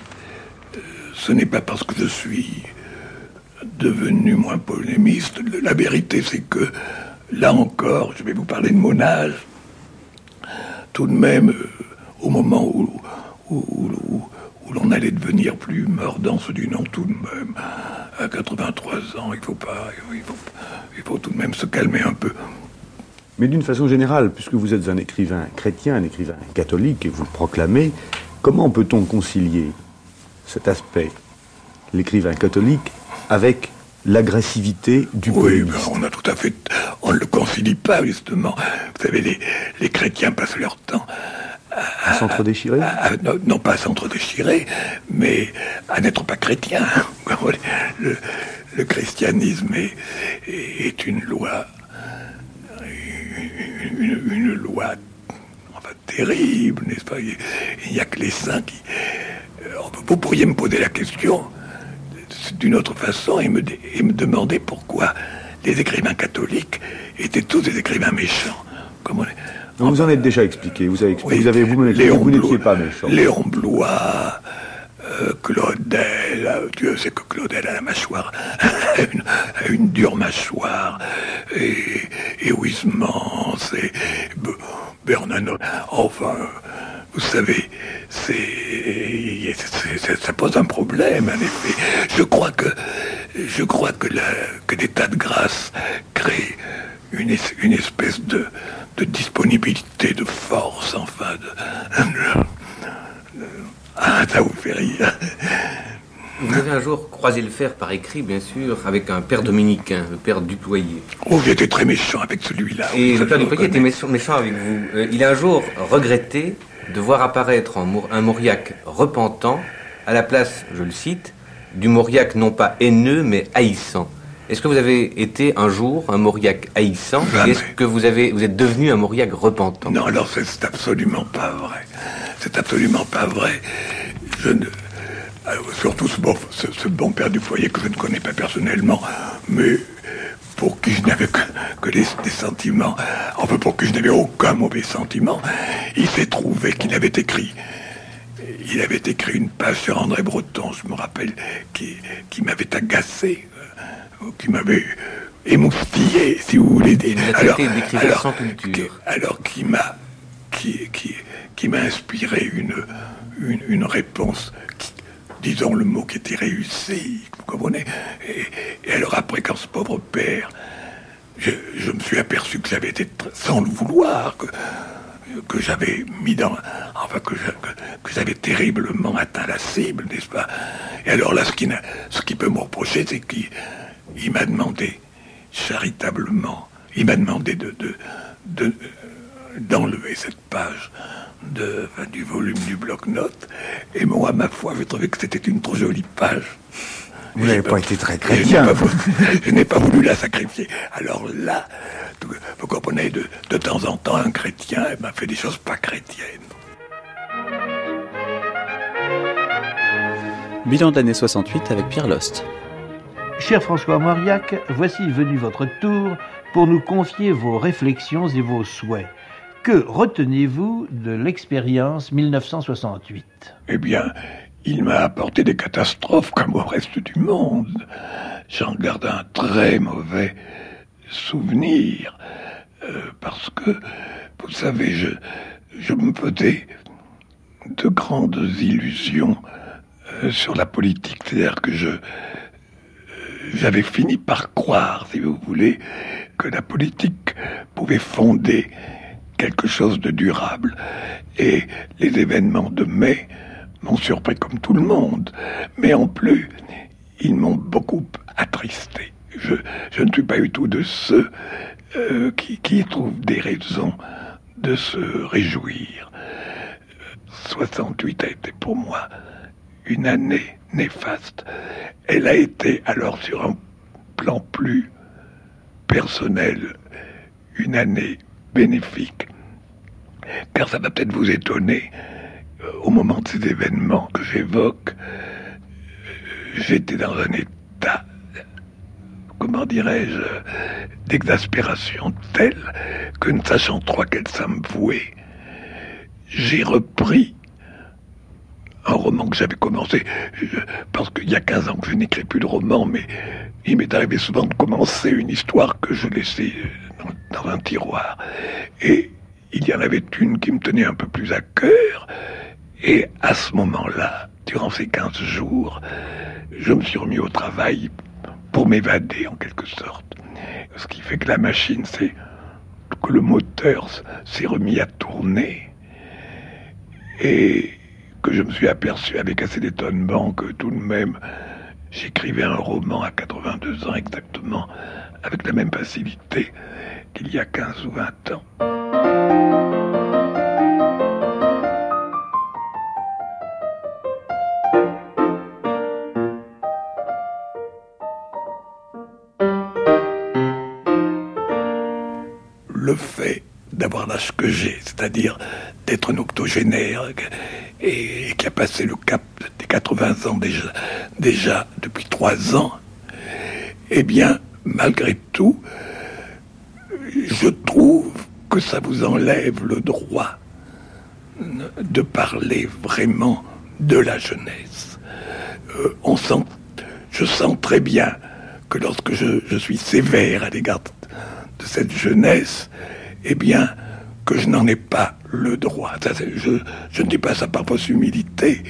Euh, ce n'est pas parce que je suis devenu moins polémiste. La vérité, c'est que, là encore, je vais vous parler de mon âge. Tout de même, euh, au moment où, l'on allait devenir plus mordant, se dit non, tout de même, à 83 ans, il faut pas, il faut, il faut tout de même se calmer un peu. Mais d'une façon générale, puisque vous êtes un écrivain chrétien, un écrivain catholique, et vous le proclamez, comment peut-on concilier cet aspect, l'écrivain catholique, avec l'agressivité du Oui, ben, on a tout à fait... On ne le concilie pas, justement. Vous savez, les, les chrétiens passent leur temps à s'entre-déchirer non, pas à s'entre-déchirer, mais à n'être pas chrétien. Le, christianisme est, une loi, une, loi terrible, n'est-ce pas? Il n'y a que les saints qui... Euh, vous pourriez me poser la question d'une autre façon et me demander pourquoi les écrivains catholiques étaient tous des écrivains méchants. Vous en êtes déjà expliqué. Vous avez, vous, avez vous, vous n'étiez pas méchant. Léon Blois, euh, Claudel, euh, Dieu sait que Claudel a la mâchoire, une, une, dure mâchoire, et, et et Bernanos, enfin, vous savez, c'est, ça pose un problème, en effet. Je crois que, je crois que, de grâce crée une, une espèce de, de disponibilité, de force, enfin, de... Ah, ça vous fait rire. Vous avez un jour croisé le fer par écrit, bien sûr, avec un père dominicain, le père Dupoyer. Oh, il était très méchant avec celui-là. Et le père Dupoyer était méchant, avec vous. Euh, il a un jour regretté de voir apparaître un Mauriac repentant à la place, je le cite, du Mauriac non pas haineux mais haïssant. Est-ce que vous avez été un jour un Mauriac haïssant? Est-ce que vous, avez, vous êtes devenu un Mauriac repentant? Non, alors c'est absolument pas vrai. C'est absolument pas vrai. Je ne... surtout ce bon, ce, bon, père du foyer que je ne connais pas personnellement, mais pour qui je n'avais que, des, sentiments, enfin pour qui je n'avais aucun mauvais sentiment, il s'est trouvé qu'il avait écrit il avait écrit une page sur André Breton, je me rappelle, qui, qui m'avait agacé qui m'avait émoustillé, si vous voulez. Alors, alors, alors qui m'a qui, qui, qui m'a inspiré une, une, réponse, disons le mot qui était réussi, vous comprenez? Et, alors après, quand ce pauvre père, je, je me suis aperçu que j'avais été, sans le vouloir, que, que j'avais mis dans... Enfin, que, que, j'avais terriblement atteint la cible, n'est-ce pas? Et alors là, ce qui, ce qui peut me reprocher, c'est qu'il il m'a demandé, charitablement, il m'a demandé de, de, d'enlever cette page de, du volume du bloc-notes. Et moi, à ma foi, j'ai trouvé que c'était une trop jolie page. Vous n'avez pas, été très chrétien. Je n'ai pas, voulu la sacrifier. Alors là, vous comprenez, de, de temps en temps, un chrétien m'a fait des choses pas chrétiennes. Bilan d'année 68 avec Pierre Lost. Cher François Mauriac, voici venu votre tour pour nous confier vos réflexions et vos souhaits. Que retenez-vous de l'expérience 1968 Eh bien, il m'a apporté des catastrophes comme au reste du monde. J'en garde un très mauvais souvenir, euh, parce que, vous savez, je, me faisais de grandes illusions euh, sur la politique. C'est-à-dire que je, j'avais fini par croire, si vous voulez, que la politique pouvait fonder quelque chose de durable. Et les événements de mai m'ont surpris comme tout le monde. Mais en plus, ils m'ont beaucoup attristé. Je, ne suis pas du tout de ceux euh, qui, qui trouvent des raisons de se réjouir. 68 a été pour moi une année néfaste. Elle a été alors sur un plan plus personnel une année bénéfique. Car ça va peut-être vous étonner, euh, au moment de ces événements que j'évoque, euh, j'étais dans un état, comment dirais-je, d'exaspération telle que ne sachant trop à quel j'ai repris un roman que j'avais commencé, parce qu'il y a 15 ans que je n'écris plus de romans, mais il m'est arrivé souvent de commencer une histoire que je laissais dans, un tiroir. Et il y en avait une qui me tenait un peu plus à cœur, et à ce moment-là, durant ces 15 jours, je me suis remis au travail pour m'évader en quelque sorte. Ce qui fait que la machine, c'est que le moteur s'est remis à tourner. Et que je me suis aperçu avec assez d'étonnement que tout de même j'écrivais un roman à 82 ans exactement avec la même facilité qu'il y a 15 ou 20 ans. Le fait d'avoir l'âge que j'ai, c'est-à-dire d'être un octogénaire et, qui a passé le cap des 80 ans déjà, déjà depuis trois ans, eh bien, malgré tout, je trouve que ça vous enlève le droit de parler vraiment de la jeunesse. Euh, on sent, je sens très bien que lorsque je, je suis sévère à l'égard de cette jeunesse, eh bien, que je n'en ai pas le droit. je, ne dis pas ça par humilité.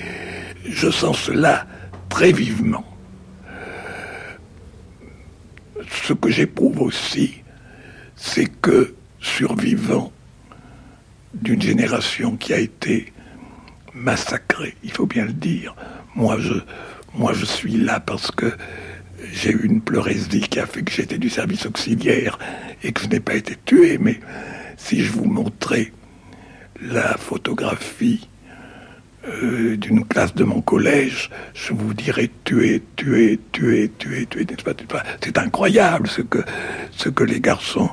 Je sens cela très vivement. Ce que j'éprouve aussi, c'est que, survivant d'une génération qui a été massacrée, il faut bien le dire, moi je, moi je suis là parce que j'ai eu une pleurésie qui a fait que j'étais du service auxiliaire et que je n'ai pas été tué, mais si je vous montrais la photographie euh, d'une classe de mon collège, je vous dirais tuer, tuer, tuer, tuer, tuer, n'est-ce pas C'est incroyable ce que, ce que les garçons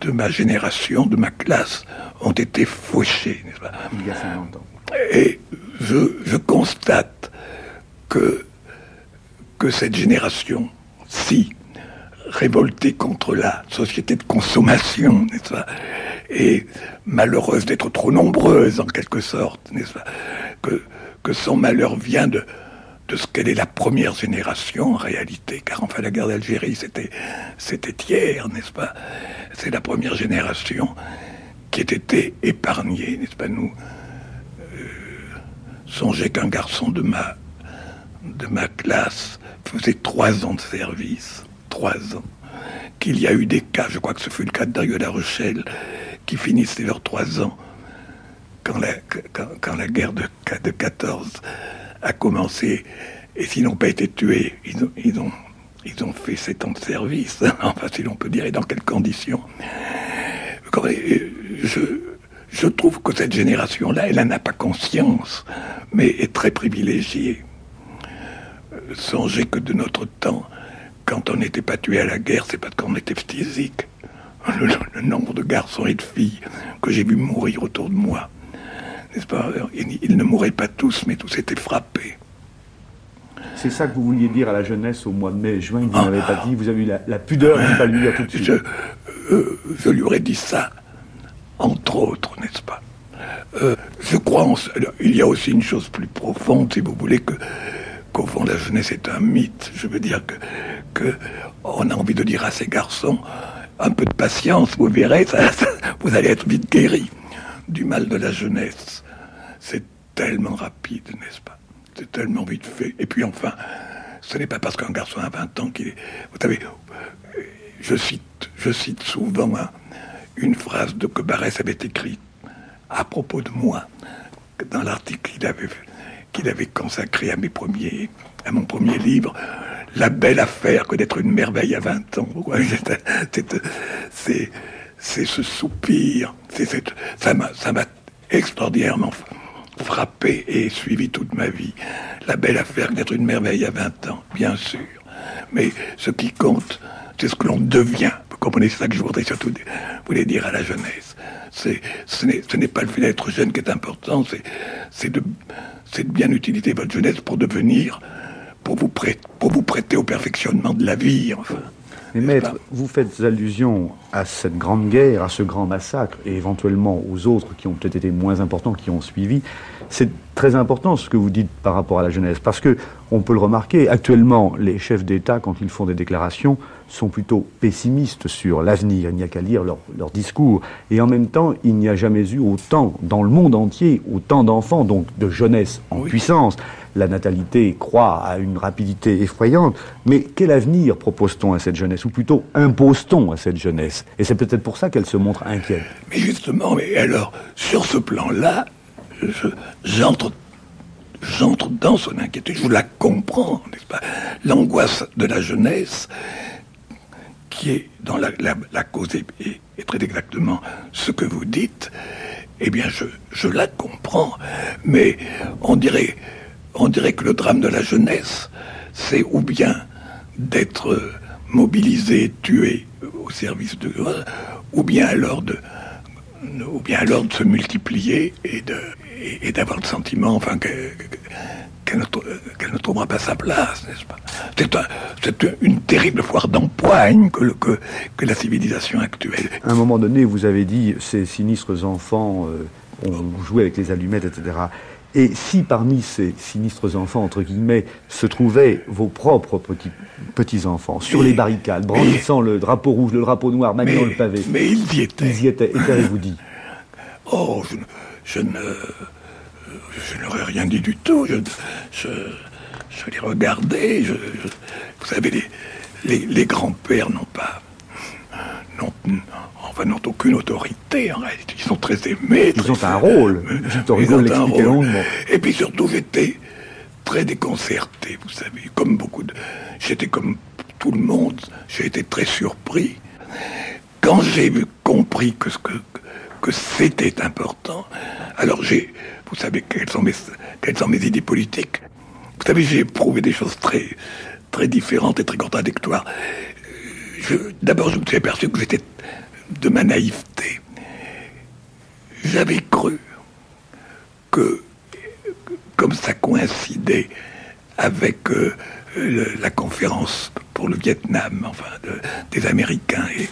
de ma génération, de ma classe, ont été fauchés, n'est-ce pas? Il y a 50 ans. Et je, je constate que, que cette génération, si révoltée contre la société de consommation, n'est-ce pas et malheureuse d'être trop nombreuse en quelque sorte, n'est-ce pas que, que son malheur vient de, de ce qu'elle est la première génération en réalité, car enfin la guerre d'Algérie c'était c'était hier, n'est-ce pas C'est la première génération qui ait été épargnée, n'est-ce pas Nous euh, songez qu'un garçon de ma de ma classe faisait trois ans de service, trois ans, qu'il y a eu des cas, je crois que ce fut le cas de Dario La Rochelle, qui finissaient leurs trois ans quand la, quand, la guerre de, de 14 a commencé. Et s'ils n'ont pas été tués, ils ont, ils, ont, ils ont fait sept ans de service. enfin, si l'on peut dire, et dans quelles conditions. Je, je trouve que cette génération-là, elle n'en a pas conscience, mais est très privilégiée. Songez que de notre temps, quand on n'était pas tué à la guerre, c'est parce qu'on était physique le, nombre de garçons et de filles que j'ai vu mourir autour de moi. N'est-ce pas? Ils, ne mouraient pas tous, mais tous étaient frappés. C'est ça que vous vouliez dire à la jeunesse au mois de mai, juin, vous n'avez pas dit. Vous avez eu la, pudeur de ne pas lui dire tout de suite. Je, euh, je lui aurais dit ça, entre autres, n'est-ce pas? Euh, je crois, en, il y a aussi une chose plus profonde, si vous voulez, que qu'au fond la jeunesse est un mythe. Je veux dire que, que on a envie de dire à ces garçons, un peu de patience, vous verrez, vous allez être vite guéri du mal de la jeunesse. C'est tellement rapide, n'est-ce pas? C'est tellement vite fait. Et puis enfin, ce n'est pas parce qu'un garçon a 20 ans qu'il est... Vous savez, je cite, je cite souvent une phrase de que Barès avait écrite à propos de moi, dans l'article qu'il avait, consacré à mon premier livre, La belle affaire que d'être une merveille à 20 ans. C'est, ce soupir, ça m'a, extraordinairement frappé et suivi toute ma vie. La belle affaire d'être une merveille à 20 ans, bien sûr. Mais ce qui compte, c'est ce que l'on devient. Vous comprenez, c'est ça que je voudrais surtout voulais dire à la jeunesse. Ce, n'est, pas le fait d'être jeune qui est important, c'est, de bien utiliser votre jeunesse pour devenir, pour vous, prêter, pour vous prêter au perfectionnement de la vie, enfin. Mais maître, vous faites allusion à cette grande guerre, à ce grand massacre, et éventuellement aux autres qui ont peut-être été moins importants, qui ont suivi. C'est très important ce que vous dites par rapport à la jeunesse, parce que on peut le remarquer. Actuellement, les chefs d'État, quand ils font des déclarations, sont plutôt pessimistes sur l'avenir. Il n'y a qu'à lire leur, leur, discours. Et en même temps, il n'y a jamais eu autant, dans le monde entier, autant d'enfants, donc de jeunesse en puissance la natalité croît à une rapidité effrayante. Mais quel avenir propose-t-on à cette jeunesse Ou plutôt impose-t-on à cette jeunesse? Et c'est peut-être pour ça qu'elle se montre inquiète. Mais justement, mais alors, sur ce plan-là, j'entre dans son inquiétude, je la comprends, n'est-ce pas? L'angoisse de la jeunesse, qui est dans la, cause et, très exactement ce que vous dites, eh bien, je la comprends. Mais on dirait, on dirait que le drame de la jeunesse, c'est ou bien d'être mobilisé, tué au service de... ou bien alors de, ou bien alors de se multiplier et d'avoir le sentiment enfin qu'elle ne, trouvera pas sa place, n'est-ce pas? C'est une terrible foire d'empoigne que, la civilisation actuelle. À un moment donné, vous avez dit ces sinistres enfants euh, ont joué avec les allumettes, etc. Et si parmi ces sinistres enfants, entre guillemets, se trouvaient vos propres petits, petits enfants, sur les barricades, brandissant le drapeau rouge, le drapeau noir, maniant le pavé. Mais ils y étaient. Ils y étaient. Et qu'avez-vous dit? Oh, je, ne. Je n'aurais rien dit du tout. Je, je, les regardais. vous savez, les, les, grands-pères n'ont pas. n'ont enfin, n'ont aucune autorité en réalité. Ils sont très aimés. Ils ont un rôle. Ils ont un rôle. Et puis surtout, j'étais très déconcerté, vous savez, comme beaucoup de. J'étais comme tout le monde, j'ai été très surpris. Quand j'ai compris que, que, que c'était important, alors j'ai. Vous savez quelles sont, mes, quelles sont mes idées politiques Vous savez, j'ai éprouvé des choses très, très différentes et très contradictoires. D'abord, je me suis aperçu que j'étais de ma naïveté. J'avais cru que, comme ça coïncidait avec euh, la conférence pour le Vietnam, enfin, des Américains, et,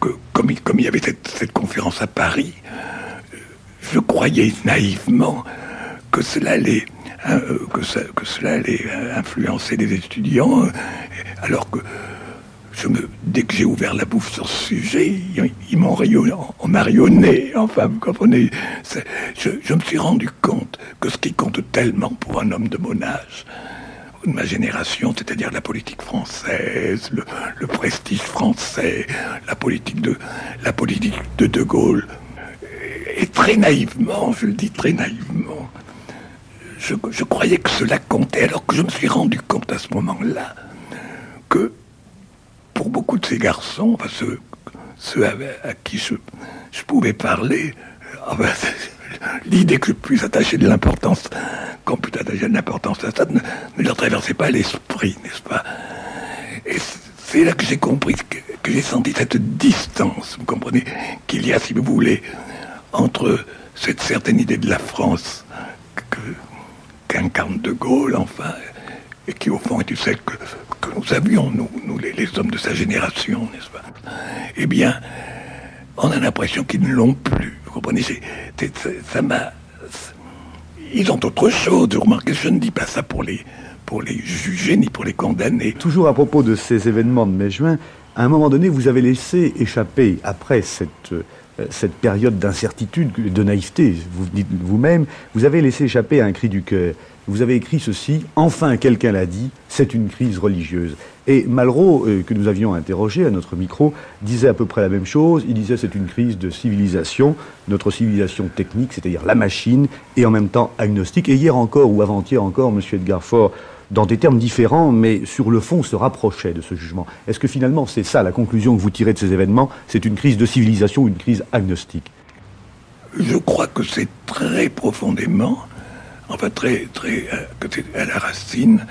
que, comme, il y avait cette, conférence à Paris, je croyais naïvement que cela allait, hein, que, que cela allait influencer les étudiants, alors que dès que j'ai ouvert la bouffe sur ce sujet, ils, m'ont marionné. Enfin, vous comprenez je, me suis rendu compte que ce qui compte tellement pour un homme de mon âge, de ma génération, c'est-à-dire la politique française, le, prestige français, la politique de la politique de De Gaulle, et très naïvement, je le dis très naïvement, je croyais que cela comptait, alors que je me suis rendu compte à ce moment-là que pour beaucoup de ces garçons, ceux, à, qui je, pouvais parler, ah ben, l'idée que je puisse attacher de l'importance, qu'on puisse attacher de l'importance à ça, ne, leur traversait pas l'esprit, n'est-ce pas? Et c'est là que j'ai compris, que, j'ai senti cette distance, vous comprenez, qu'il y a, si vous voulez, entre cette certaine idée de la France qu'incarne De Gaulle, enfin, et qui au fond est celle que, que nous avions, nous, nous les, hommes de sa génération, n'est-ce pas? Eh bien, on a l'impression qu'ils ne l'ont plus. comprenez? Ça m'a. Ils ont autre chose. Remarquez, je ne dis pas ça pour les, pour les juger ni pour les condamner. Toujours à propos de ces événements de mai-juin, à un moment donné, vous avez laissé échapper, après cette, euh, cette période d'incertitude, de naïveté, vous dites vous-même, vous avez laissé échapper un cri du cœur. Vous avez écrit ceci, enfin quelqu'un l'a dit, c'est une crise religieuse. Et Malraux, euh, que nous avions interrogé à notre micro, disait à peu près la même chose. Il disait c'est une crise de civilisation, notre civilisation technique, c'est-à-dire la machine, et en même temps agnostique. Et hier encore, ou avant-hier encore, M. Edgar Faure, dans des termes différents, mais sur le fond se rapprochait de ce jugement. Est-ce que finalement c'est ça la conclusion que vous tirez de ces événements? C'est une crise de civilisation une crise agnostique Je crois que c'est très profondément, enfin très, très, euh, à la racine,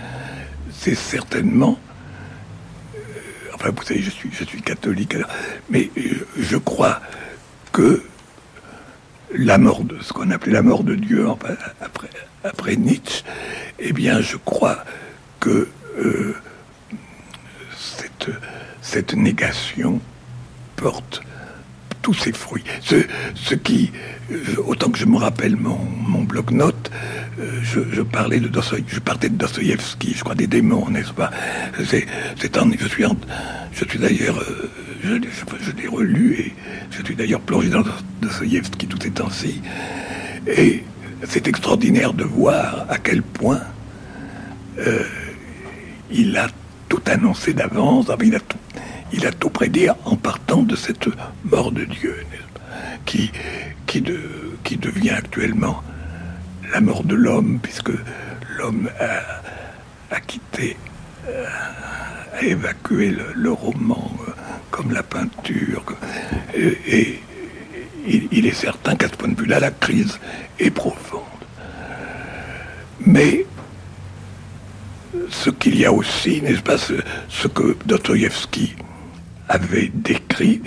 c'est certainement enfin vous savez, je suis, catholique, mais je, crois que la mort de ce qu'on appelait la mort de Dieu après, Nietzsche, eh bien je crois que euh, cette négation porte tous ses fruits. Ce, ce qui, euh, autant que je me rappelle mon, mon bloc-notes, euh, je, parlais de je partais de Dostoïevski, je crois des démons, n'est-ce pas? C'est, je suis, je suis d'ailleurs, euh, je, l'ai relu et je suis d'ailleurs plongé dans Dostoïevski tout ces temps-ci. Et c'est extraordinaire de voir à quel point il a tout annoncé d'avance, il a tout prédit en partant de cette mort de Dieu, qui, qui, qui devient actuellement la mort de l'homme, puisque l'homme a, quitté, euh, a évacué le, roman euh, comme la peinture. Et, il, est certain qu'à ce point de vue-là, la crise est profonde. Mais ce qu'il y a aussi, n'est-ce pas, ce, ce que Dostoïevski avait décrit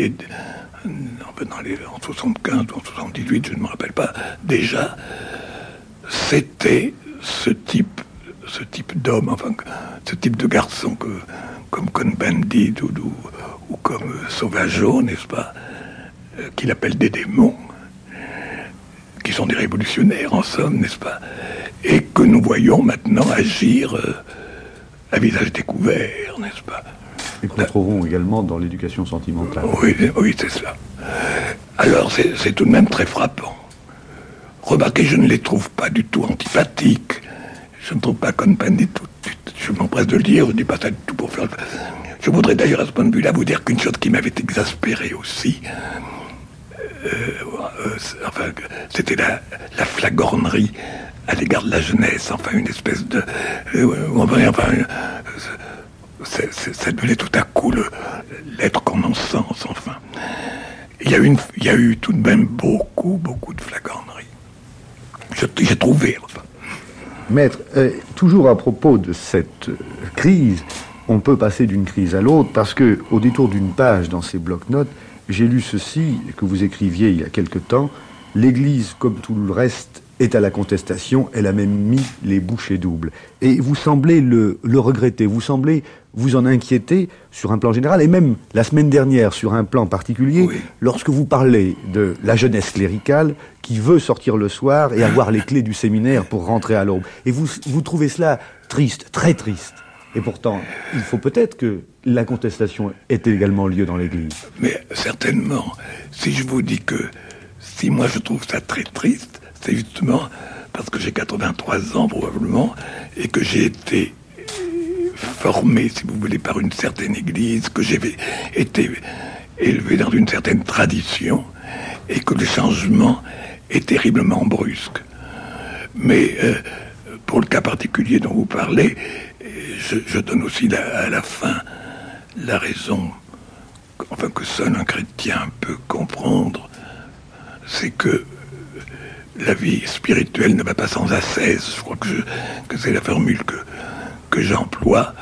dans les, en 75 ou en 78, je ne me rappelle pas, déjà, c'était ce type, ce type d'homme, enfin, ce type de garçon que, comme Cohn-Bendit ou, ou, comme Sauvageau, n'est-ce pas, euh, qu'il appelle des démons, qui sont des révolutionnaires en somme, n'est-ce pas, et que nous voyons maintenant agir euh, à visage découvert, n'est-ce pas et qu'on trouvons également dans l'éducation sentimentale. Oui, oui c'est cela. Alors c'est tout de même très frappant. Remarquez, je ne les trouve pas du tout antipathiques. Je ne trouve pas comme du tout. Je m'empresse de le dire, je ne dis pas ça du tout pour faire... Je voudrais d'ailleurs à ce point de vue-là vous dire qu'une chose qui m'avait exaspéré aussi, euh, euh, enfin, c'était la, la, flagornerie à l'égard de la jeunesse, enfin une espèce de... Euh, ça devenait tout à coup l'être qu'on en sens, enfin. Il y, a eu il y a eu tout de même beaucoup, beaucoup de flagornerie. J'ai trouvé. Maître, euh, toujours à propos de cette euh, crise, on peut passer d'une crise à l'autre parce que, au détour d'une page dans ces blocs-notes, j'ai lu ceci que vous écriviez il y a quelque temps. L'Église, comme tout le reste, est à la contestation. Elle a même mis les bouchées doubles. Et vous semblez le, le regretter. Vous semblez vous en inquiéter sur un plan général, et même la semaine dernière sur un plan particulier, lorsque vous parlez de la jeunesse cléricale qui veut sortir le soir et avoir les clés du séminaire pour rentrer à l'aube. Et vous, vous trouvez cela triste, très triste. Et pourtant, il faut peut-être que la contestation ait également lieu dans l'Église. Mais certainement, si je vous dis que si moi je trouve ça très triste, c'est justement parce que j'ai 83 ans probablement et que j'ai été formé, si vous voulez, par une certaine église, que j'ai été élevé dans une certaine tradition, et que le changement est terriblement brusque. Mais euh, pour le cas particulier dont vous parlez, je, donne aussi à la fin la raison, enfin que seul un chrétien peut comprendre, c'est que la vie spirituelle ne va pas sans ascèse. Je crois que, que c'est la formule que, que j'emploie.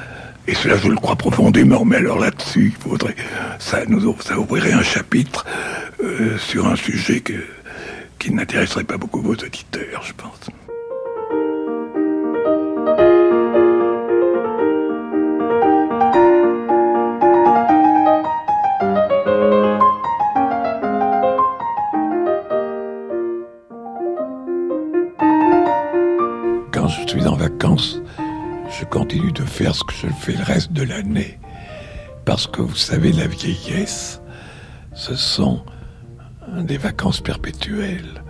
Et cela, je le crois profondément, mais alors là-dessus, il faudrait, ça nous ça ouvrirait un chapitre euh, sur un sujet que, qui n'intéresserait pas beaucoup vos auditeurs, je pense. Continue de faire ce que je fais le reste de l'année. Parce que vous savez, la vieillesse, ce sont des vacances perpétuelles.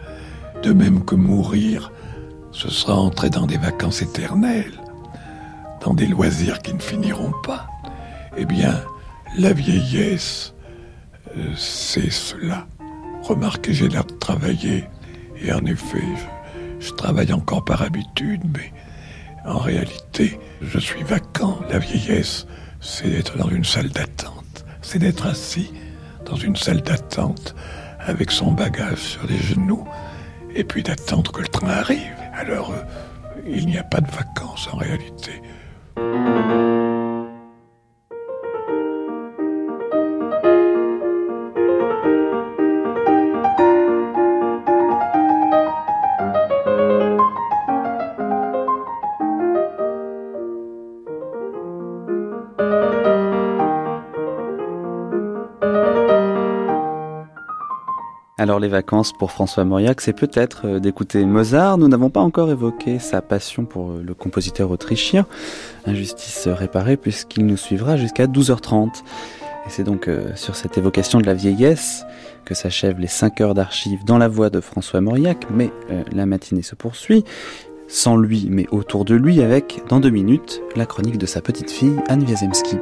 De même que mourir, ce sera entrer dans des vacances éternelles, dans des loisirs qui ne finiront pas. Eh bien, la vieillesse, euh, c'est cela. Remarquez, j'ai l'air de travailler, et en effet, je, je travaille encore par habitude, mais en réalité, je suis vacant. La vieillesse, c'est d'être dans une salle d'attente, c'est d'être assis dans une salle d'attente avec son bagage sur les genoux et puis d'attendre que le train arrive. Alors, euh, il n'y a pas de vacances en réalité. Alors les vacances pour François Mauriac, c'est peut-être euh, d'écouter Mozart. Nous n'avons pas encore évoqué sa passion pour euh, le compositeur autrichien. Injustice réparée puisqu'il nous suivra jusqu'à 12h30. Et c'est donc euh, sur cette évocation de la vieillesse que s'achèvent les 5 heures d'archives dans la voix de François Mauriac. Mais la matinée se poursuit, sans lui mais autour de lui, avec, dans deux minutes, la chronique de sa petite fille Anne Wiazemski.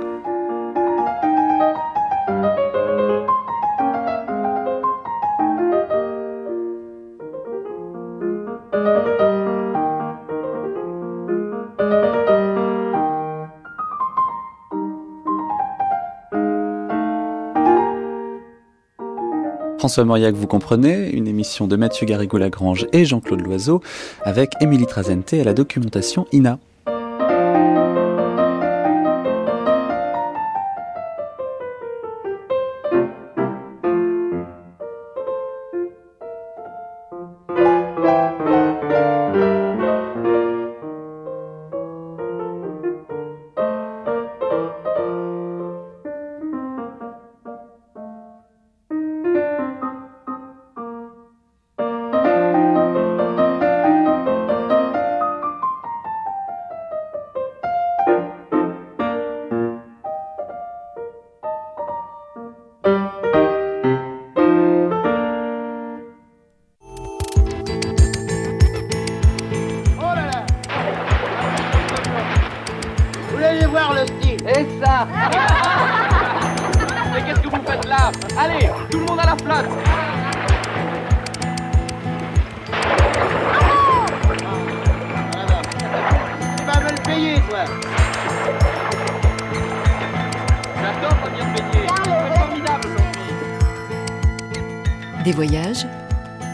François Mauriac, vous comprenez, une émission de Mathieu Garrigou-Lagrange et Jean-Claude Loiseau avec Émilie Trazente à la documentation INA. Des voyages,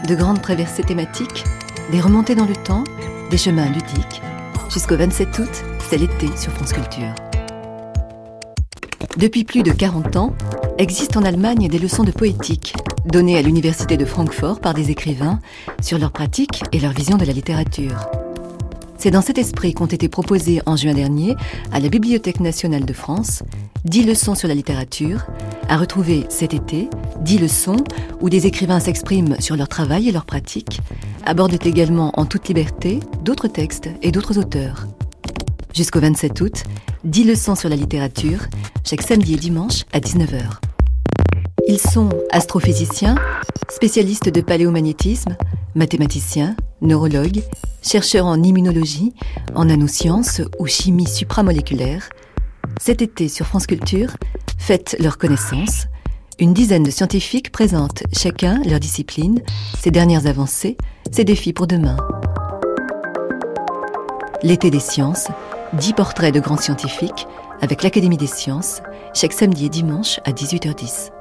de grandes traversées thématiques, des remontées dans le temps, des chemins ludiques. Jusqu'au 27 août, c'est l'été sur France Culture. Depuis plus de 40 ans, existent en Allemagne des leçons de poétique données à l'Université de Francfort par des écrivains sur leurs pratiques et leur vision de la littérature. C'est dans cet esprit qu'ont été proposées en juin dernier à la Bibliothèque nationale de France 10 leçons sur la littérature, à retrouver cet été, 10 leçons où des écrivains s'expriment sur leur travail et leurs pratiques, abordent également en toute liberté d'autres textes et d'autres auteurs. Jusqu'au 27 août, 10 leçons sur la littérature, chaque samedi et dimanche à 19h. Ils sont astrophysiciens, spécialistes de paléomagnétisme, mathématiciens, neurologues, chercheurs en immunologie, en nanosciences ou chimie supramoléculaire, cet été sur France Culture, faites leur connaissance. Une dizaine de scientifiques présentent chacun leur discipline, ses dernières avancées, ses défis pour demain. L'été des sciences, 10 portraits de grands scientifiques avec l'Académie des sciences, chaque samedi et dimanche à 18h10.